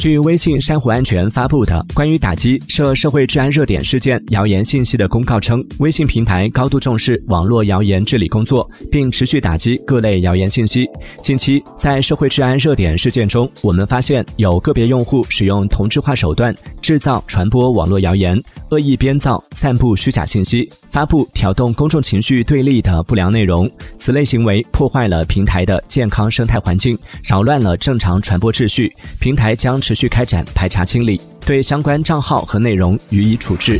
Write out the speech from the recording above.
据微信珊瑚安全发布的关于打击涉社会治安热点事件谣言信息的公告称，微信平台高度重视网络谣言治理工作，并持续打击各类谣言信息。近期，在社会治安热点事件中，我们发现有个别用户使用同质化手段制造、传播网络谣言，恶意编造、散布虚假信息，发布挑动公众情绪对立的不良内容。此类行为破坏了平台的健康生态环境，扰乱了正常传播秩序。平台将持续开展排查清理，对相关账号和内容予以处置。